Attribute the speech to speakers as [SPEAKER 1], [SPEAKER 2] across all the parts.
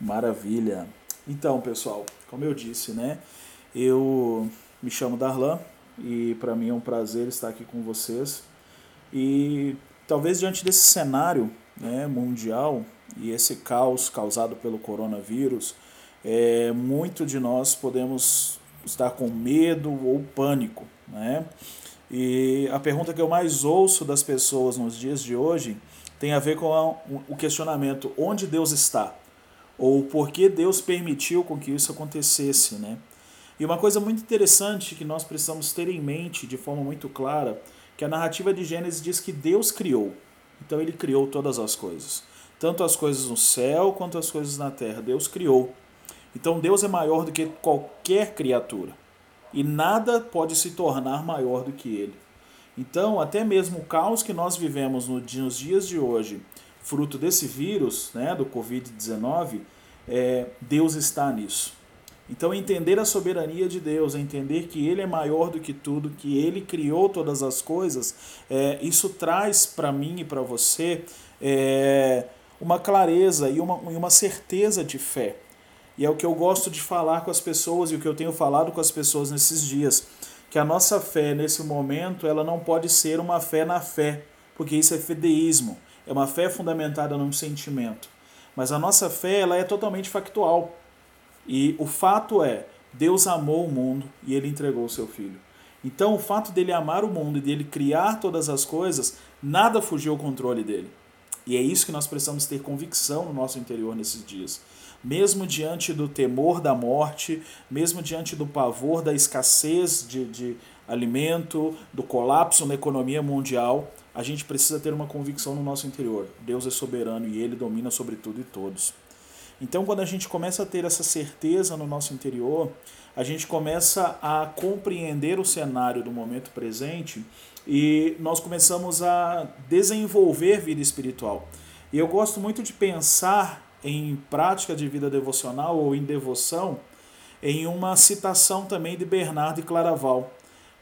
[SPEAKER 1] Maravilha. Então, pessoal, como eu disse, né? Eu me chamo Darlan e para mim é um prazer estar aqui com vocês. E talvez diante desse cenário né, mundial e esse caos causado pelo coronavírus, é, muito de nós podemos estar com medo ou pânico. Né? E a pergunta que eu mais ouço das pessoas nos dias de hoje tem a ver com o questionamento: onde Deus está? Ou por que Deus permitiu com que isso acontecesse, né? E uma coisa muito interessante que nós precisamos ter em mente de forma muito clara, que a narrativa de Gênesis diz que Deus criou. Então ele criou todas as coisas. Tanto as coisas no céu quanto as coisas na terra. Deus criou. Então Deus é maior do que qualquer criatura. E nada pode se tornar maior do que ele. Então, até mesmo o caos que nós vivemos nos dias de hoje, fruto desse vírus, né, do Covid-19, é, Deus está nisso. Então, entender a soberania de Deus, entender que Ele é maior do que tudo, que Ele criou todas as coisas, é, isso traz para mim e para você é, uma clareza e uma, e uma certeza de fé. E é o que eu gosto de falar com as pessoas e o que eu tenho falado com as pessoas nesses dias que a nossa fé nesse momento ela não pode ser uma fé na fé, porque isso é fedeísmo, é uma fé fundamentada num sentimento. Mas a nossa fé ela é totalmente factual. E o fato é, Deus amou o mundo e ele entregou o seu filho. Então, o fato dele amar o mundo e dele criar todas as coisas, nada fugiu ao controle dele. E é isso que nós precisamos ter convicção no nosso interior nesses dias mesmo diante do temor da morte, mesmo diante do pavor da escassez de, de alimento, do colapso na economia mundial, a gente precisa ter uma convicção no nosso interior. Deus é soberano e Ele domina sobre tudo e todos. Então, quando a gente começa a ter essa certeza no nosso interior, a gente começa a compreender o cenário do momento presente e nós começamos a desenvolver vida espiritual. E eu gosto muito de pensar em prática de vida devocional ou em devoção, em uma citação também de Bernardo Claraval,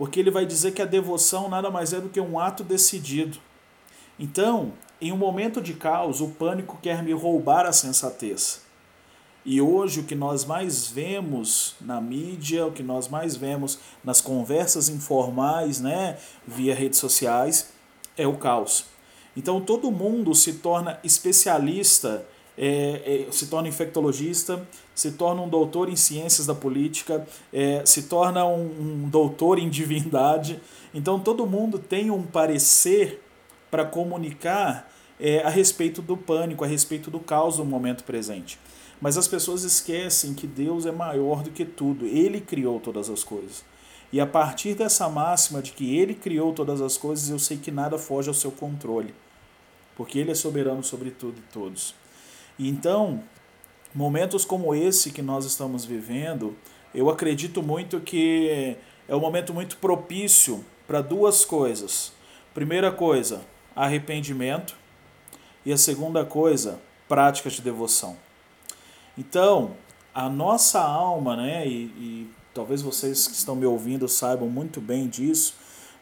[SPEAKER 1] porque ele vai dizer que a devoção nada mais é do que um ato decidido. Então, em um momento de caos, o pânico quer me roubar a sensatez. E hoje o que nós mais vemos na mídia, o que nós mais vemos nas conversas informais, né, via redes sociais, é o caos. Então todo mundo se torna especialista é, é, se torna infectologista, se torna um doutor em ciências da política, é, se torna um, um doutor em divindade. Então todo mundo tem um parecer para comunicar é, a respeito do pânico, a respeito do caos no momento presente. Mas as pessoas esquecem que Deus é maior do que tudo, Ele criou todas as coisas. E a partir dessa máxima de que Ele criou todas as coisas, eu sei que nada foge ao seu controle, porque Ele é soberano sobre tudo e todos. Então, momentos como esse que nós estamos vivendo, eu acredito muito que é um momento muito propício para duas coisas. Primeira coisa, arrependimento. E a segunda coisa, prática de devoção. Então, a nossa alma, né, e, e talvez vocês que estão me ouvindo saibam muito bem disso,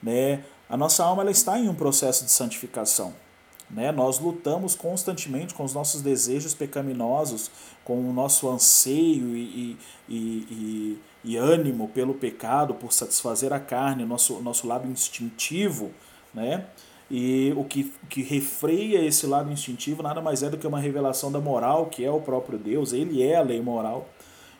[SPEAKER 1] né, a nossa alma ela está em um processo de santificação. Né? Nós lutamos constantemente com os nossos desejos pecaminosos, com o nosso anseio e, e, e, e ânimo pelo pecado, por satisfazer a carne, nosso, nosso lado instintivo. Né? E o que, que refreia esse lado instintivo nada mais é do que uma revelação da moral, que é o próprio Deus, ele é a lei moral.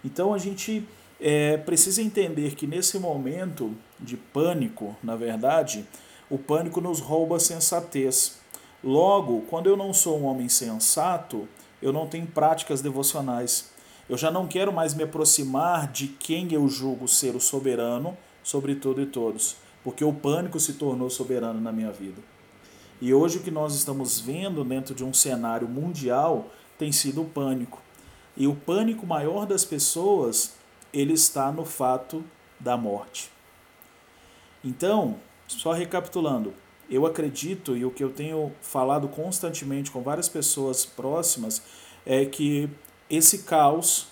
[SPEAKER 1] Então a gente é, precisa entender que nesse momento de pânico, na verdade, o pânico nos rouba a sensatez. Logo, quando eu não sou um homem sensato, eu não tenho práticas devocionais. Eu já não quero mais me aproximar de quem eu julgo ser o soberano sobre tudo e todos, porque o pânico se tornou soberano na minha vida. E hoje o que nós estamos vendo dentro de um cenário mundial tem sido o pânico. E o pânico maior das pessoas, ele está no fato da morte. Então, só recapitulando, eu acredito e o que eu tenho falado constantemente com várias pessoas próximas é que esse caos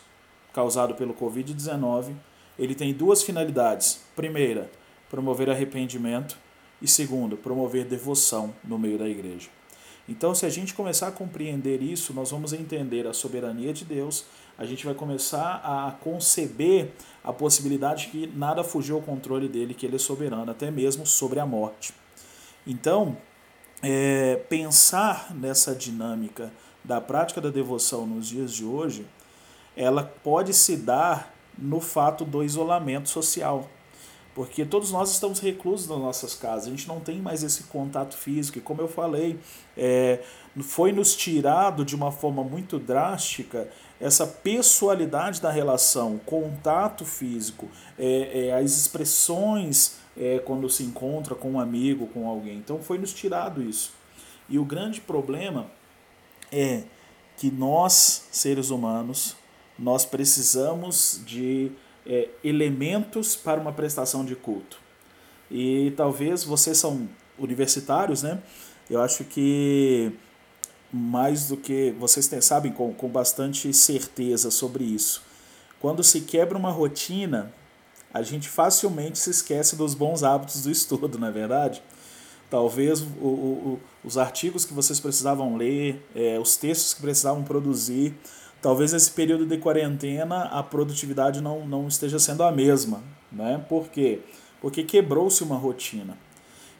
[SPEAKER 1] causado pelo COVID-19, ele tem duas finalidades. Primeira, promover arrependimento e segundo, promover devoção no meio da igreja. Então, se a gente começar a compreender isso, nós vamos entender a soberania de Deus, a gente vai começar a conceber a possibilidade que nada fugiu ao controle dele, que ele é soberano, até mesmo sobre a morte. Então, é, pensar nessa dinâmica da prática da devoção nos dias de hoje, ela pode se dar no fato do isolamento social. Porque todos nós estamos reclusos nas nossas casas, a gente não tem mais esse contato físico. E como eu falei, é, foi nos tirado de uma forma muito drástica essa pessoalidade da relação, contato físico, é, é, as expressões é, quando se encontra com um amigo, com alguém. Então foi nos tirado isso. E o grande problema é que nós, seres humanos, nós precisamos de é, elementos para uma prestação de culto. E talvez vocês são universitários, né? Eu acho que mais do que vocês sabem com, com bastante certeza sobre isso. Quando se quebra uma rotina, a gente facilmente se esquece dos bons hábitos do estudo, não é verdade? Talvez o, o, os artigos que vocês precisavam ler, é, os textos que precisavam produzir, talvez nesse período de quarentena a produtividade não, não esteja sendo a mesma. Né? Por quê? Porque quebrou-se uma rotina.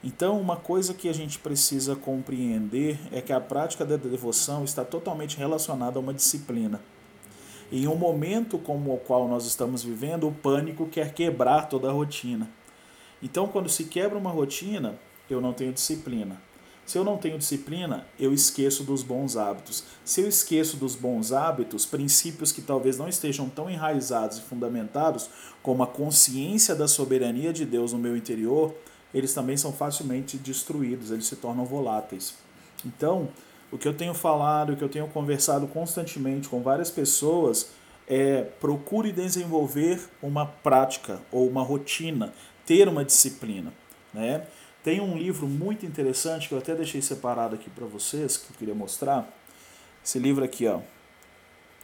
[SPEAKER 1] Então, uma coisa que a gente precisa compreender é que a prática da devoção está totalmente relacionada a uma disciplina. Em um momento como o qual nós estamos vivendo, o pânico quer quebrar toda a rotina. Então, quando se quebra uma rotina, eu não tenho disciplina. Se eu não tenho disciplina, eu esqueço dos bons hábitos. Se eu esqueço dos bons hábitos, princípios que talvez não estejam tão enraizados e fundamentados, como a consciência da soberania de Deus no meu interior, eles também são facilmente destruídos, eles se tornam voláteis. Então, o que eu tenho falado, o que eu tenho conversado constantemente com várias pessoas é procure desenvolver uma prática ou uma rotina, ter uma disciplina, né? Tem um livro muito interessante que eu até deixei separado aqui para vocês, que eu queria mostrar. Esse livro aqui, ó,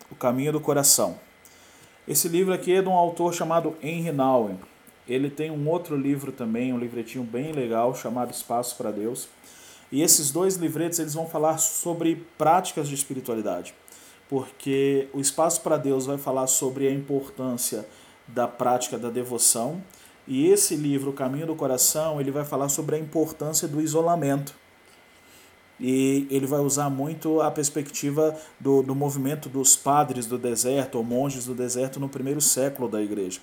[SPEAKER 1] O Caminho do Coração. Esse livro aqui é de um autor chamado Henry Nouwen. Ele tem um outro livro também, um livretinho bem legal, chamado Espaço para Deus. E esses dois livretos eles vão falar sobre práticas de espiritualidade. Porque o Espaço para Deus vai falar sobre a importância da prática da devoção e esse livro, O Caminho do Coração, ele vai falar sobre a importância do isolamento. E ele vai usar muito a perspectiva do, do movimento dos padres do deserto, ou monges do deserto, no primeiro século da igreja.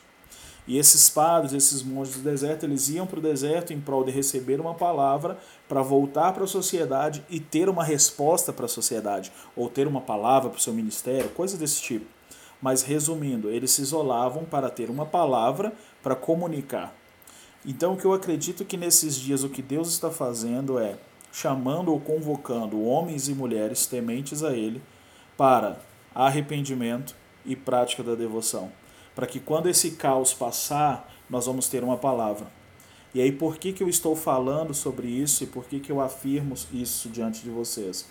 [SPEAKER 1] E esses padres, esses monges do deserto, eles iam para o deserto em prol de receber uma palavra para voltar para a sociedade e ter uma resposta para a sociedade, ou ter uma palavra para o seu ministério, coisas desse tipo. Mas resumindo, eles se isolavam para ter uma palavra para comunicar. Então, o que eu acredito que nesses dias o que Deus está fazendo é chamando ou convocando homens e mulheres tementes a Ele para arrependimento e prática da devoção. Para que quando esse caos passar, nós vamos ter uma palavra. E aí, por que, que eu estou falando sobre isso e por que, que eu afirmo isso diante de vocês?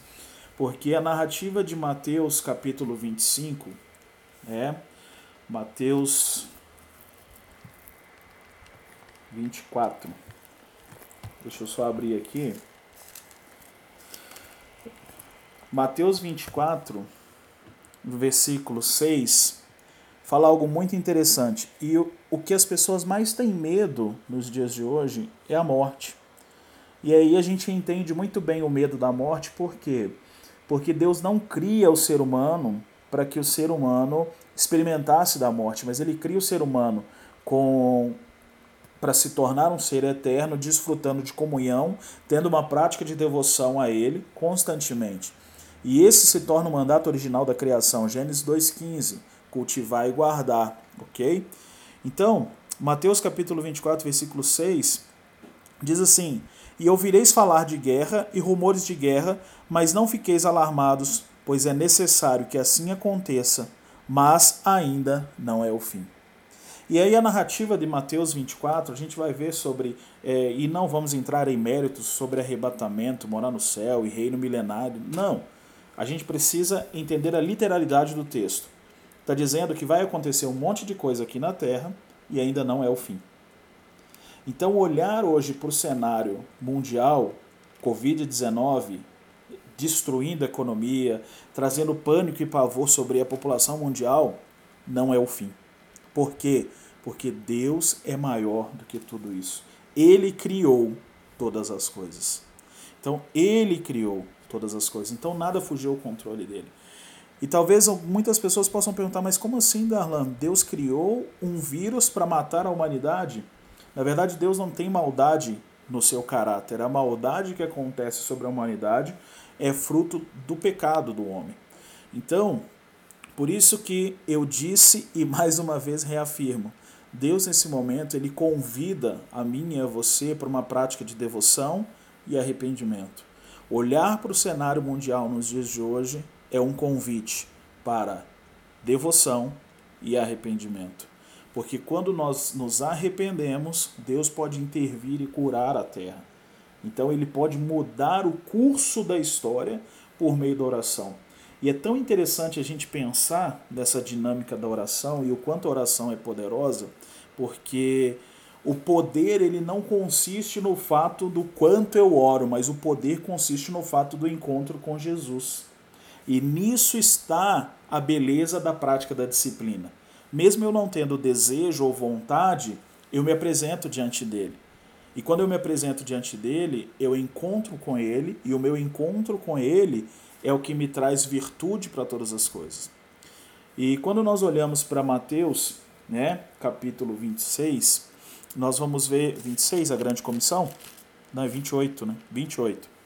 [SPEAKER 1] Porque a narrativa de Mateus, capítulo 25, é Mateus 24. Deixa eu só abrir aqui. Mateus 24, versículo 6, fala algo muito interessante. E o, o que as pessoas mais têm medo nos dias de hoje é a morte. E aí a gente entende muito bem o medo da morte, por quê? Porque Deus não cria o ser humano para que o ser humano experimentasse da morte, mas ele cria o ser humano com para se tornar um ser eterno, desfrutando de comunhão, tendo uma prática de devoção a Ele constantemente. E esse se torna o mandato original da criação, Gênesis 2,15, cultivar e guardar, ok? Então, Mateus capítulo 24, versículo 6, diz assim, E ouvireis falar de guerra e rumores de guerra, mas não fiqueis alarmados, pois é necessário que assim aconteça, mas ainda não é o fim. E aí a narrativa de Mateus 24, a gente vai ver sobre, é, e não vamos entrar em méritos sobre arrebatamento, morar no céu e reino milenário, não. A gente precisa entender a literalidade do texto. Está dizendo que vai acontecer um monte de coisa aqui na Terra e ainda não é o fim. Então olhar hoje para o cenário mundial, Covid-19, destruindo a economia, trazendo pânico e pavor sobre a população mundial, não é o fim. Por quê? Porque Deus é maior do que tudo isso. Ele criou todas as coisas. Então, ele criou todas as coisas. Então, nada fugiu ao controle dele. E talvez muitas pessoas possam perguntar, mas como assim, Darlan? Deus criou um vírus para matar a humanidade? Na verdade, Deus não tem maldade no seu caráter. A maldade que acontece sobre a humanidade é fruto do pecado do homem. Então, por isso que eu disse e mais uma vez reafirmo, Deus nesse momento ele convida a mim e a você para uma prática de devoção e arrependimento. Olhar para o cenário mundial nos dias de hoje é um convite para devoção e arrependimento. Porque quando nós nos arrependemos, Deus pode intervir e curar a terra. Então ele pode mudar o curso da história por meio da oração. E é tão interessante a gente pensar nessa dinâmica da oração e o quanto a oração é poderosa, porque o poder ele não consiste no fato do quanto eu oro, mas o poder consiste no fato do encontro com Jesus. E nisso está a beleza da prática da disciplina. Mesmo eu não tendo desejo ou vontade, eu me apresento diante dele. E quando eu me apresento diante dele, eu encontro com ele, e o meu encontro com ele é o que me traz virtude para todas as coisas. E quando nós olhamos para Mateus, né, capítulo 26, nós vamos ver 26, a grande comissão? Não, é 28, né? 28.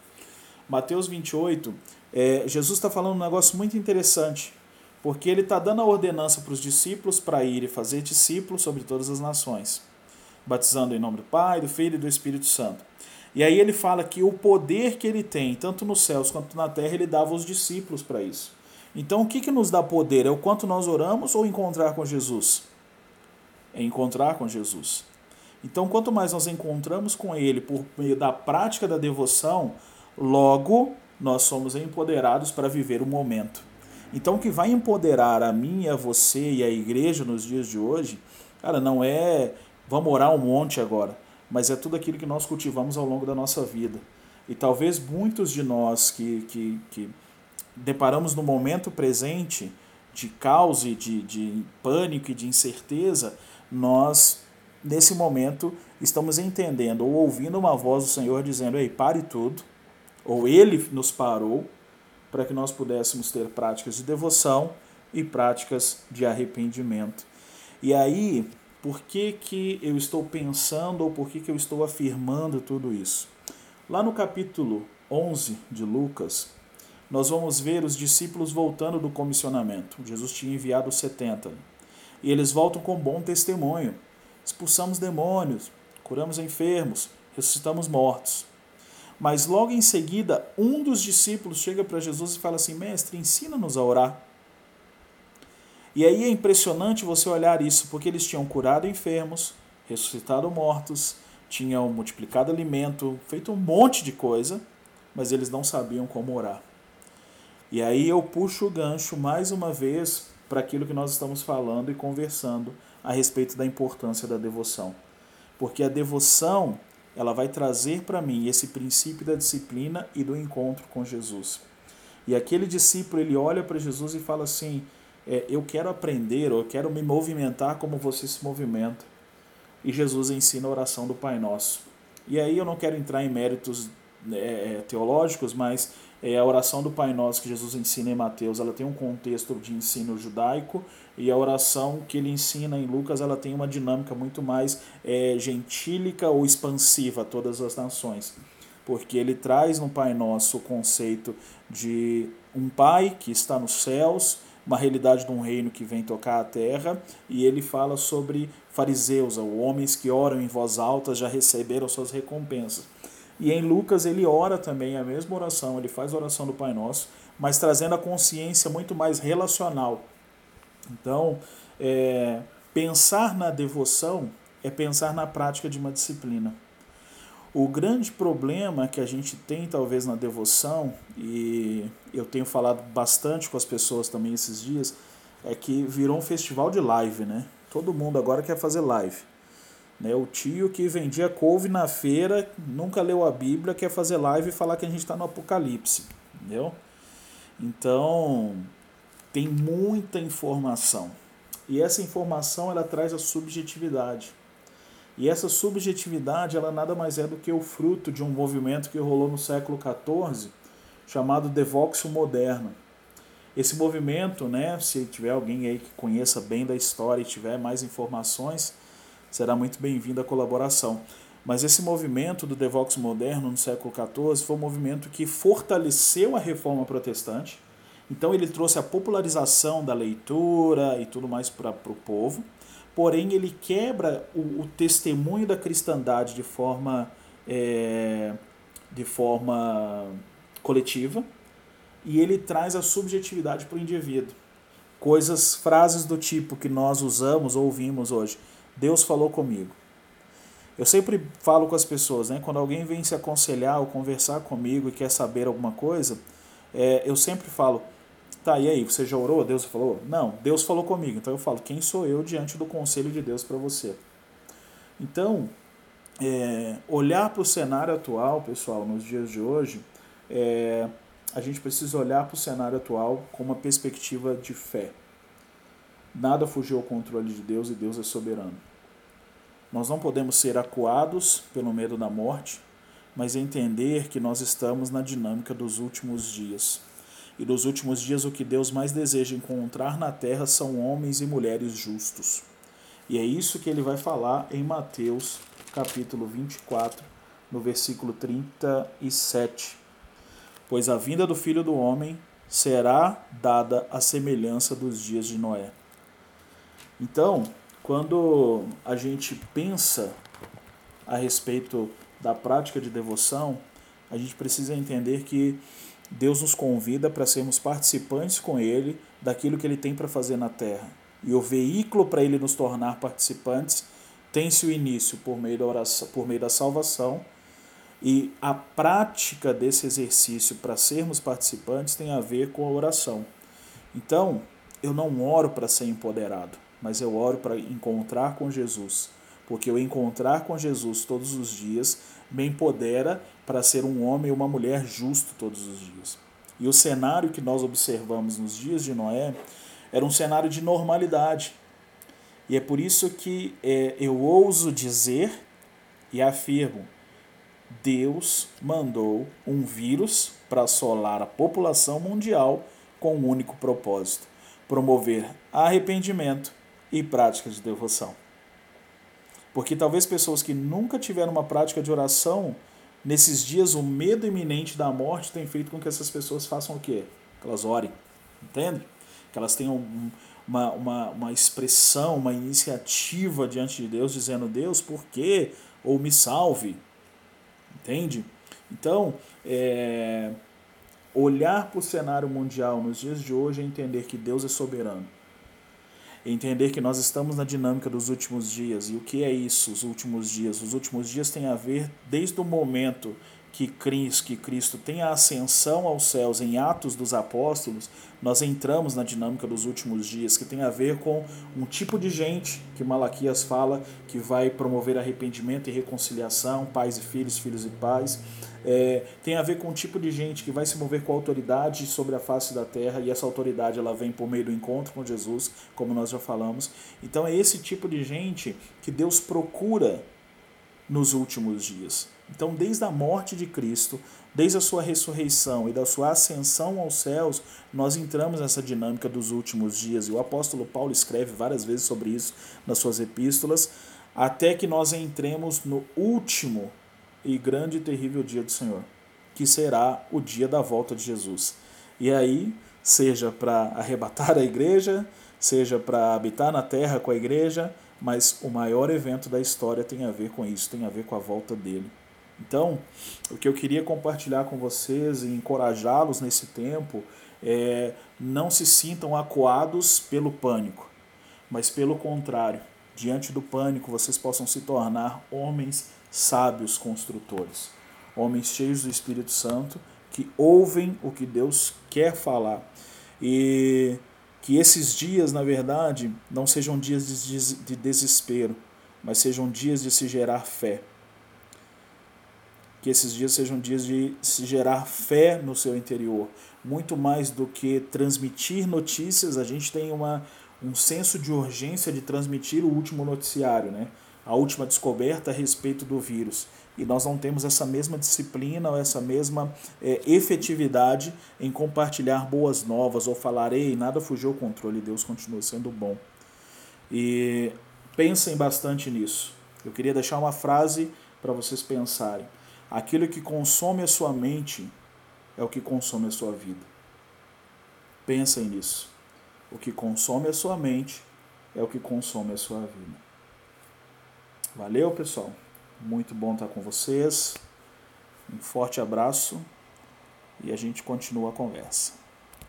[SPEAKER 1] Mateus 28, é, Jesus está falando um negócio muito interessante, porque ele está dando a ordenança para os discípulos para ir e fazer discípulos sobre todas as nações batizando em nome do Pai, do Filho e do Espírito Santo. E aí ele fala que o poder que ele tem, tanto nos céus quanto na terra, ele dava aos discípulos para isso. Então o que, que nos dá poder? É o quanto nós oramos ou encontrar com Jesus? É encontrar com Jesus. Então, quanto mais nós encontramos com Ele por meio da prática da devoção, logo nós somos empoderados para viver o momento. Então, o que vai empoderar a mim, a você e a igreja nos dias de hoje, cara, não é Vamos orar um monte agora, mas é tudo aquilo que nós cultivamos ao longo da nossa vida. E talvez muitos de nós que, que, que deparamos no momento presente de caos e de, de pânico e de incerteza, nós, nesse momento, estamos entendendo ou ouvindo uma voz do Senhor dizendo: Ei, pare tudo, ou Ele nos parou, para que nós pudéssemos ter práticas de devoção e práticas de arrependimento. E aí, por que, que eu estou pensando ou por que, que eu estou afirmando tudo isso? Lá no capítulo 11 de Lucas, nós vamos ver os discípulos voltando do comissionamento. Jesus tinha enviado 70. E eles voltam com bom testemunho. Expulsamos demônios, curamos enfermos, ressuscitamos mortos. Mas logo em seguida, um dos discípulos chega para Jesus e fala assim: Mestre, ensina-nos a orar. E aí é impressionante você olhar isso, porque eles tinham curado enfermos, ressuscitado mortos, tinham multiplicado alimento, feito um monte de coisa, mas eles não sabiam como orar. E aí eu puxo o gancho mais uma vez para aquilo que nós estamos falando e conversando a respeito da importância da devoção. Porque a devoção, ela vai trazer para mim esse princípio da disciplina e do encontro com Jesus. E aquele discípulo, ele olha para Jesus e fala assim: é, eu quero aprender, ou eu quero me movimentar como você se movimenta. E Jesus ensina a oração do Pai Nosso. E aí eu não quero entrar em méritos né, é, teológicos, mas é, a oração do Pai Nosso que Jesus ensina em Mateus, ela tem um contexto de ensino judaico e a oração que ele ensina em Lucas, ela tem uma dinâmica muito mais é, gentílica ou expansiva a todas as nações, porque ele traz no Pai Nosso o conceito de um Pai que está nos céus uma realidade de um reino que vem tocar a terra, e ele fala sobre fariseus, ou homens que oram em voz alta já receberam suas recompensas. E em Lucas ele ora também a mesma oração, ele faz a oração do Pai Nosso, mas trazendo a consciência muito mais relacional. Então, é, pensar na devoção é pensar na prática de uma disciplina. O grande problema que a gente tem, talvez, na devoção, e eu tenho falado bastante com as pessoas também esses dias, é que virou um festival de live, né? Todo mundo agora quer fazer live. Né? O tio que vendia couve na feira, nunca leu a Bíblia, quer fazer live e falar que a gente está no Apocalipse. entendeu? Então, tem muita informação. E essa informação ela traz a subjetividade. E essa subjetividade ela nada mais é do que o fruto de um movimento que rolou no século XIV chamado Devoxio Moderno. Esse movimento, né, se tiver alguém aí que conheça bem da história e tiver mais informações, será muito bem-vindo a colaboração. Mas esse movimento do Devoxio Moderno no século XIV foi um movimento que fortaleceu a reforma protestante. Então ele trouxe a popularização da leitura e tudo mais para o povo porém ele quebra o, o testemunho da cristandade de forma, é, de forma coletiva e ele traz a subjetividade para o indivíduo. Coisas, frases do tipo que nós usamos ou ouvimos hoje. Deus falou comigo. Eu sempre falo com as pessoas, né? Quando alguém vem se aconselhar ou conversar comigo e quer saber alguma coisa, é, eu sempre falo: Tá, e aí, você já orou? Deus falou? Não, Deus falou comigo. Então eu falo, quem sou eu diante do conselho de Deus para você? Então, é, olhar para o cenário atual, pessoal, nos dias de hoje, é, a gente precisa olhar para o cenário atual com uma perspectiva de fé. Nada fugiu ao controle de Deus e Deus é soberano. Nós não podemos ser acuados pelo medo da morte, mas entender que nós estamos na dinâmica dos últimos dias. E nos últimos dias o que Deus mais deseja encontrar na terra são homens e mulheres justos. E é isso que ele vai falar em Mateus, capítulo 24, no versículo 37. Pois a vinda do filho do homem será dada à semelhança dos dias de Noé. Então, quando a gente pensa a respeito da prática de devoção, a gente precisa entender que Deus nos convida para sermos participantes com Ele daquilo que Ele tem para fazer na terra. E o veículo para Ele nos tornar participantes tem-se o início por meio, da oração, por meio da salvação, e a prática desse exercício para sermos participantes tem a ver com a oração. Então, eu não oro para ser empoderado, mas eu oro para encontrar com Jesus, porque eu encontrar com Jesus todos os dias me empodera para ser um homem e uma mulher justo todos os dias. E o cenário que nós observamos nos dias de Noé era um cenário de normalidade. E é por isso que é, eu ouso dizer e afirmo: Deus mandou um vírus para assolar a população mundial com um único propósito: promover arrependimento e prática de devoção. Porque talvez pessoas que nunca tiveram uma prática de oração nesses dias o medo iminente da morte tem feito com que essas pessoas façam o quê? Que elas orem, entende? Que elas tenham uma, uma, uma expressão, uma iniciativa diante de Deus, dizendo, Deus, por quê? Ou me salve, entende? Então, é, olhar para o cenário mundial nos dias de hoje é entender que Deus é soberano entender que nós estamos na dinâmica dos últimos dias. E o que é isso, os últimos dias? Os últimos dias têm a ver desde o momento que Cristo, que Cristo tem a ascensão aos céus em Atos dos Apóstolos, nós entramos na dinâmica dos últimos dias, que tem a ver com um tipo de gente que Malaquias fala que vai promover arrependimento e reconciliação, pais e filhos, filhos e pais. É, tem a ver com um tipo de gente que vai se mover com autoridade sobre a face da terra e essa autoridade ela vem por meio do encontro com Jesus, como nós já falamos. Então é esse tipo de gente que Deus procura nos últimos dias. Então, desde a morte de Cristo, desde a sua ressurreição e da sua ascensão aos céus, nós entramos nessa dinâmica dos últimos dias. E o apóstolo Paulo escreve várias vezes sobre isso nas suas epístolas, até que nós entremos no último e grande e terrível dia do Senhor, que será o dia da volta de Jesus. E aí, seja para arrebatar a igreja, seja para habitar na terra com a igreja, mas o maior evento da história tem a ver com isso, tem a ver com a volta dele. Então, o que eu queria compartilhar com vocês e encorajá-los nesse tempo é não se sintam acuados pelo pânico, mas pelo contrário, diante do pânico vocês possam se tornar homens sábios construtores, homens cheios do Espírito Santo que ouvem o que Deus quer falar. E que esses dias, na verdade, não sejam dias de desespero, mas sejam dias de se gerar fé. que esses dias sejam dias de se gerar fé no seu interior. Muito mais do que transmitir notícias, a gente tem uma, um senso de urgência de transmitir o último noticiário, né? A última descoberta a respeito do vírus. E nós não temos essa mesma disciplina ou essa mesma é, efetividade em compartilhar boas novas ou falar, ei, nada fugiu ao controle, Deus continua sendo bom. E pensem bastante nisso. Eu queria deixar uma frase para vocês pensarem. Aquilo que consome a sua mente é o que consome a sua vida. Pensem nisso. O que consome a sua mente é o que consome a sua vida. Valeu, pessoal. Muito bom estar com vocês. Um forte abraço e a gente continua a conversa.